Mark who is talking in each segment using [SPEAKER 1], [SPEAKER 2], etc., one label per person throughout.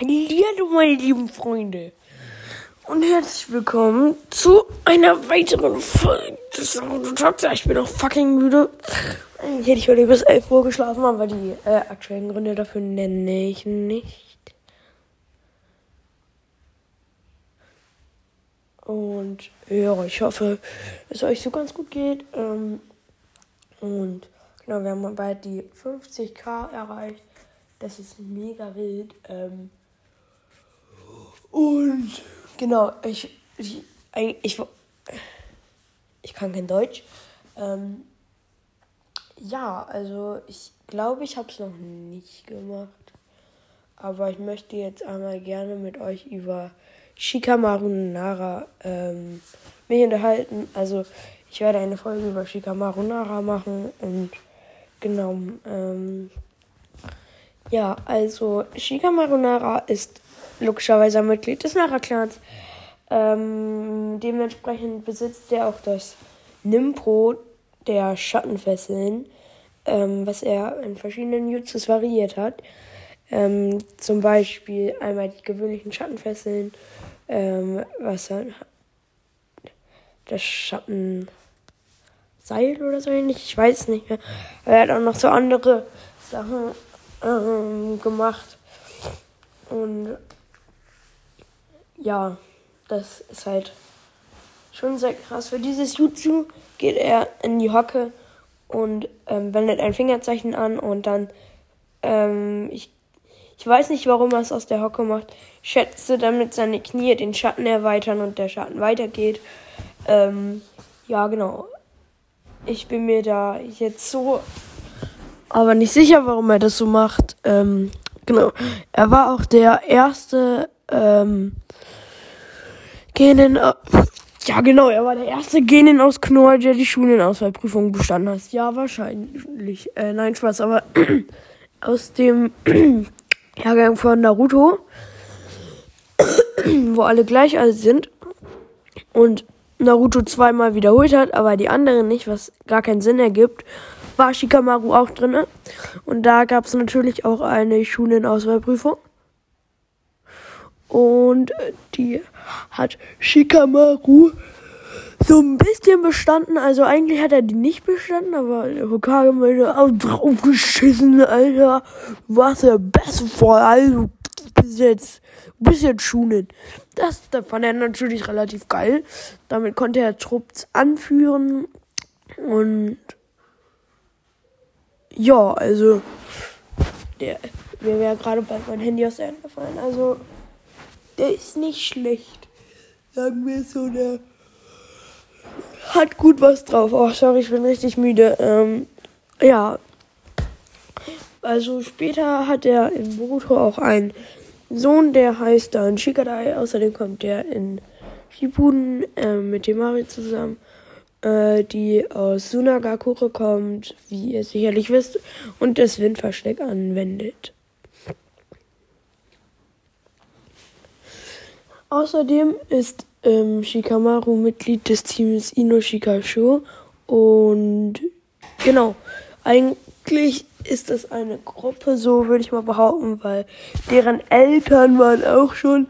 [SPEAKER 1] Hallo meine lieben Freunde und herzlich willkommen zu einer weiteren Folge des Naruto Ich bin auch fucking müde. Eigentlich hätte ich heute bis 11 Uhr geschlafen, aber die äh, aktuellen Gründe dafür nenne ich nicht. Und ja, ich hoffe, es euch so ganz gut geht. Ähm, und genau, wir haben bald die 50k erreicht. Das ist mega wild. Ähm, und genau, ich, ich, ich, ich kann kein Deutsch. Ähm, ja, also ich glaube, ich habe es noch nicht gemacht. Aber ich möchte jetzt einmal gerne mit euch über Shikamaru Nara ähm, mich unterhalten. Also ich werde eine Folge über Shikamaru Nara machen und genau. Ähm, ja, also Shikamaru Nara ist logischerweise ein Mitglied des Nara-Clans. Ähm, dementsprechend besitzt er auch das Nimpro der Schattenfesseln, ähm, was er in verschiedenen Jutsus variiert hat. Ähm, zum Beispiel einmal die gewöhnlichen Schattenfesseln, ähm, was dann das Schattenseil oder so ähnlich, ich weiß nicht mehr. Aber er hat auch noch so andere Sachen ähm, gemacht. Und ja, das ist halt schon sehr krass. Für dieses Jutsu geht er in die Hocke und ähm, wendet ein Fingerzeichen an und dann, ähm, ich, ich weiß nicht, warum er es aus der Hocke macht, schätzte damit seine Knie den Schatten erweitern und der Schatten weitergeht. Ähm, ja, genau. Ich bin mir da jetzt so aber nicht sicher, warum er das so macht. Ähm, genau. Er war auch der erste ähm, Genen. Ja, genau, er war der erste Genen aus Knorr, der die Schulenauswahlprüfung bestanden hat. Ja, wahrscheinlich. Äh, nein, Spaß, aber aus dem Jahrgang von Naruto, wo alle gleich alt sind und Naruto zweimal wiederholt hat, aber die anderen nicht, was gar keinen Sinn ergibt war Shikamaru auch drin. Und da gab es natürlich auch eine Schulenauswahlprüfung. Und äh, die hat Shikamaru so ein bisschen bestanden. Also eigentlich hat er die nicht bestanden, aber Hokage meinte, auch draufgeschissen, Alter. Was der beste voll, also bis jetzt, bis jetzt Schulen. Das, das fand er natürlich relativ geil. Damit konnte er Trupps anführen und ja, also, der, mir wäre gerade bald mein Handy aus der Hand gefallen. Also, der ist nicht schlecht. Sagen wir so, der hat gut was drauf. Oh, sorry, ich bin richtig müde. Ähm, ja. Also später hat er in Boruto auch einen Sohn, der heißt dann Shikadai. Außerdem kommt der in Shippuden äh, mit dem Mari zusammen äh, die aus Sunagakure kommt, wie ihr sicherlich wisst, und das Windversteck anwendet. Außerdem ist ähm, Shikamaru Mitglied des Teams Inoshika Show und genau, eigentlich ist das eine Gruppe, so würde ich mal behaupten, weil deren Eltern waren auch schon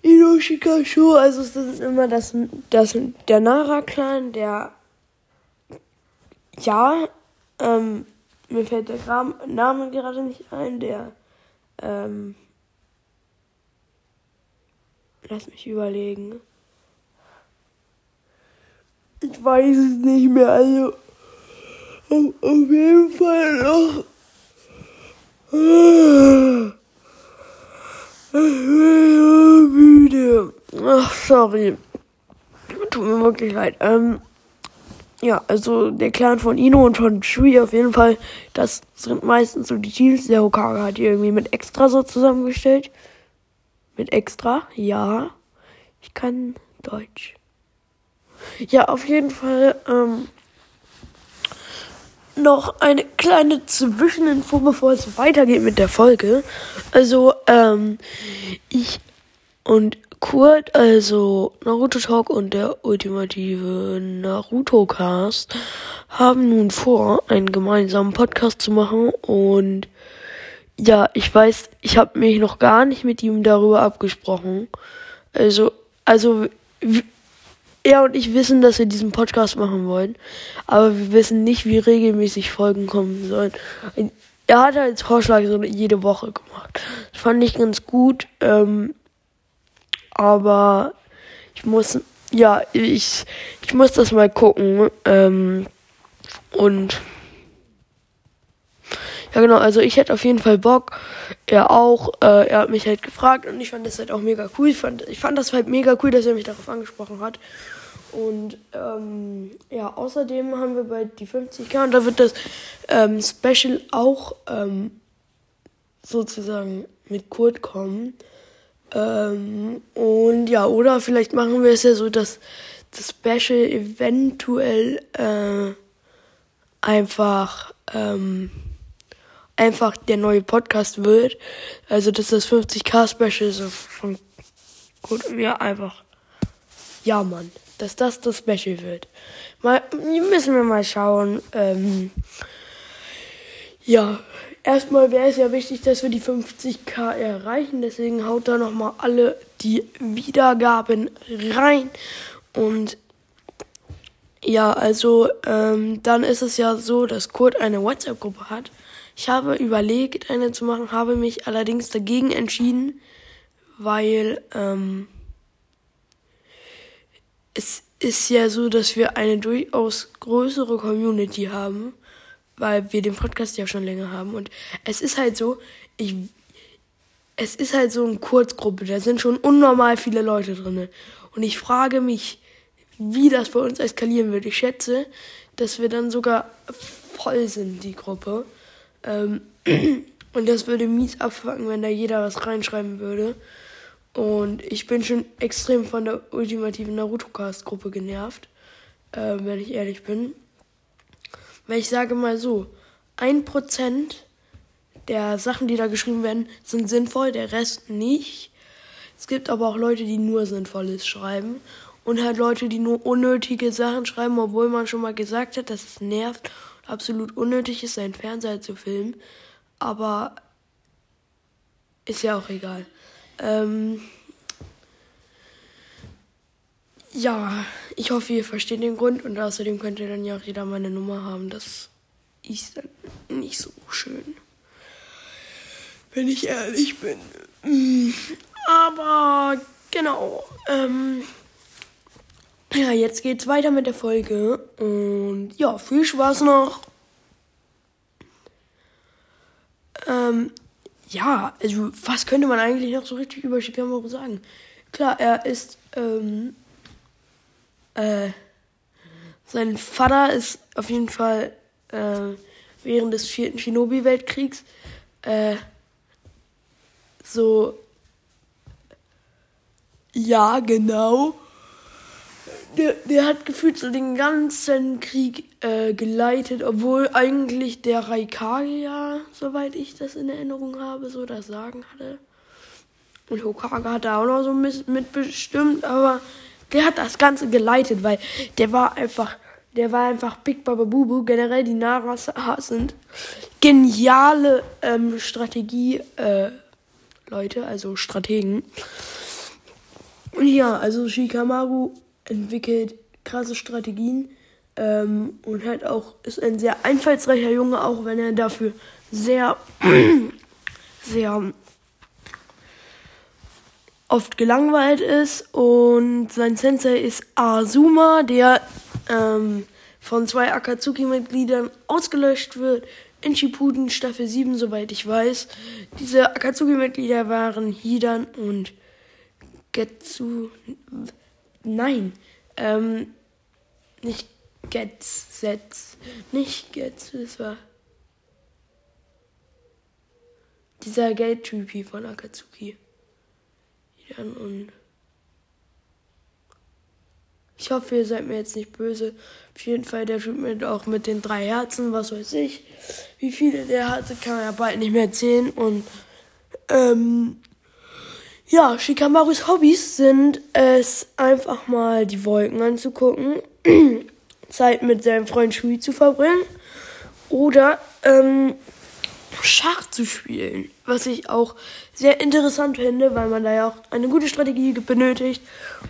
[SPEAKER 1] Inoshika Sho, also es ist immer das, das der Nara-Clan, der ja, ähm, mir fällt der Name gerade nicht ein, der ähm, lass mich überlegen. Ich weiß es nicht mehr, also auf, auf jeden Fall noch. müde. Ach, sorry. Tut mir wirklich leid. Ähm, ja, also der Clan von Ino und von Shui auf jeden Fall, das sind meistens so die Teams. Der Hokage hat die irgendwie mit extra so zusammengestellt. Mit extra? Ja. Ich kann Deutsch. Ja, auf jeden Fall, ähm, noch eine kleine Zwischeninfo, bevor es weitergeht mit der Folge. Also, ähm, ich und Kurt, also Naruto Talk und der ultimative Naruto Cast, haben nun vor, einen gemeinsamen Podcast zu machen und ja, ich weiß, ich habe mich noch gar nicht mit ihm darüber abgesprochen. Also, also er und ich wissen, dass wir diesen Podcast machen wollen, aber wir wissen nicht, wie regelmäßig Folgen kommen sollen. Er hat als Vorschlag so jede Woche gemacht. Das fand ich ganz gut, ähm, aber ich muss, ja, ich, ich muss das mal gucken. Ähm, und ja, genau, also ich hätte auf jeden Fall Bock. Er auch. Äh, er hat mich halt gefragt und ich fand das halt auch mega cool. Ich fand, ich fand das halt mega cool, dass er mich darauf angesprochen hat. Und ähm, ja, außerdem haben wir bald die 50k und da wird das ähm, Special auch ähm, sozusagen mit Kurt kommen. Ähm, und ja, oder vielleicht machen wir es ja so, dass das Special eventuell äh, einfach ähm, einfach der neue Podcast wird. Also, dass das 50k Special so von gut, ja, einfach. Ja, Mann. Dass das das Special wird. Mal, müssen wir mal schauen. Ähm, ja, erstmal wäre es ja wichtig, dass wir die 50k erreichen. Deswegen haut da nochmal alle die Wiedergaben rein. Und ja, also ähm, dann ist es ja so, dass Kurt eine WhatsApp-Gruppe hat. Ich habe überlegt, eine zu machen, habe mich allerdings dagegen entschieden, weil ähm, es ist ja so, dass wir eine durchaus größere Community haben, weil wir den Podcast ja schon länger haben. Und es ist halt so, ich, es ist halt so eine Kurzgruppe, da sind schon unnormal viele Leute drin. Und ich frage mich, wie das bei uns eskalieren wird. Ich schätze, dass wir dann sogar voll sind, die Gruppe. Ähm, und das würde mies abfangen, wenn da jeder was reinschreiben würde. Und ich bin schon extrem von der ultimativen Naruto-Cast-Gruppe genervt, äh, wenn ich ehrlich bin. Weil ich sage mal so, ein Prozent der Sachen, die da geschrieben werden, sind sinnvoll, der Rest nicht. Es gibt aber auch Leute, die nur Sinnvolles schreiben. Und halt Leute, die nur unnötige Sachen schreiben, obwohl man schon mal gesagt hat, dass es nervt absolut unnötig ist, seinen Fernseher zu filmen. Aber ist ja auch egal. Ähm ja, ich hoffe, ihr versteht den Grund und außerdem könnt ihr dann ja auch jeder meine Nummer haben. Das ist dann nicht so schön. Wenn ich ehrlich bin. Aber genau. Ähm ja, jetzt geht's weiter mit der Folge. Und ja, viel Spaß noch. Ähm, ja, also was könnte man eigentlich noch so richtig über Shikamaru sagen? Klar, er ist, ähm, äh, sein Vater ist auf jeden Fall äh, während des vierten Shinobi-Weltkriegs äh, so, ja, genau der, der hat gefühlt so den ganzen Krieg äh, geleitet, obwohl eigentlich der Raikage ja, soweit ich das in Erinnerung habe, so das Sagen hatte. Und Hokage hat da auch noch so mitbestimmt, aber der hat das Ganze geleitet, weil der war einfach, der war einfach Big Baba Bubu. Generell die Naras sind geniale ähm, Strategie, äh, Leute, also Strategen. Und ja, also Shikamaru entwickelt krasse Strategien ähm, und halt auch ist ein sehr einfallsreicher Junge, auch wenn er dafür sehr, sehr oft gelangweilt ist. Und sein Sensei ist Azuma, der ähm, von zwei Akatsuki-Mitgliedern ausgelöscht wird. In Shippuden Staffel 7, soweit ich weiß. Diese Akatsuki-Mitglieder waren Hidan und Getsu. Nein. Ähm, nicht Getz, Setz. Nicht Getz, das war. Dieser Geldtypi von Akatsuki. Dann und. Ich hoffe, ihr seid mir jetzt nicht böse. Auf jeden Fall der Typ mit auch mit den drei Herzen, was weiß ich. Wie viele der hatte, kann man ja bald nicht mehr zählen. Und ähm, ja, Shikamarus Hobbys sind es, einfach mal die Wolken anzugucken, Zeit mit seinem Freund Shui zu verbringen oder ähm, Schach zu spielen. Was ich auch sehr interessant finde, weil man da ja auch eine gute Strategie benötigt.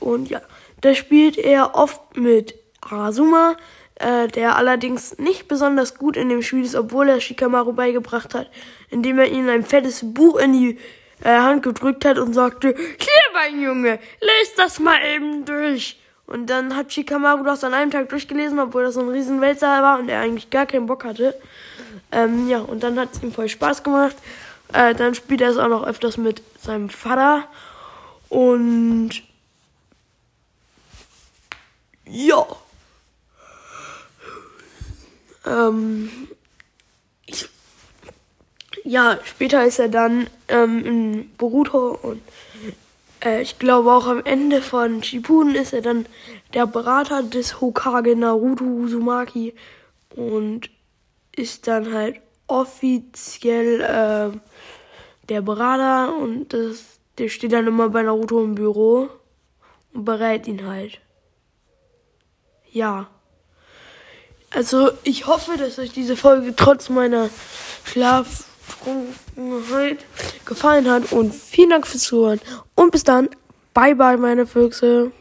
[SPEAKER 1] Und ja, da spielt er oft mit Asuma, äh, der allerdings nicht besonders gut in dem Spiel ist, obwohl er Shikamaru beigebracht hat, indem er ihnen ein fettes Buch in die äh, Hand gedrückt hat und sagte, hier mein Junge, lest das mal eben durch. Und dann hat Shikamaru das an einem Tag durchgelesen, obwohl das so ein riesen Weltsaal war und er eigentlich gar keinen Bock hatte. Ähm, ja, und dann hat es ihm voll Spaß gemacht. Äh, dann spielt er es auch noch öfters mit seinem Vater. Und ja. Ähm, ja, später ist er dann ähm, in Boruto und äh, ich glaube auch am Ende von Shippuden ist er dann der Berater des Hokage Naruto Uzumaki und ist dann halt offiziell äh, der Berater und das, der steht dann immer bei Naruto im Büro und berät ihn halt. Ja. Also ich hoffe, dass euch diese Folge trotz meiner Schlaftrunkenheit gefallen hat und vielen Dank fürs Zuhören und bis dann. Bye bye meine Füchse.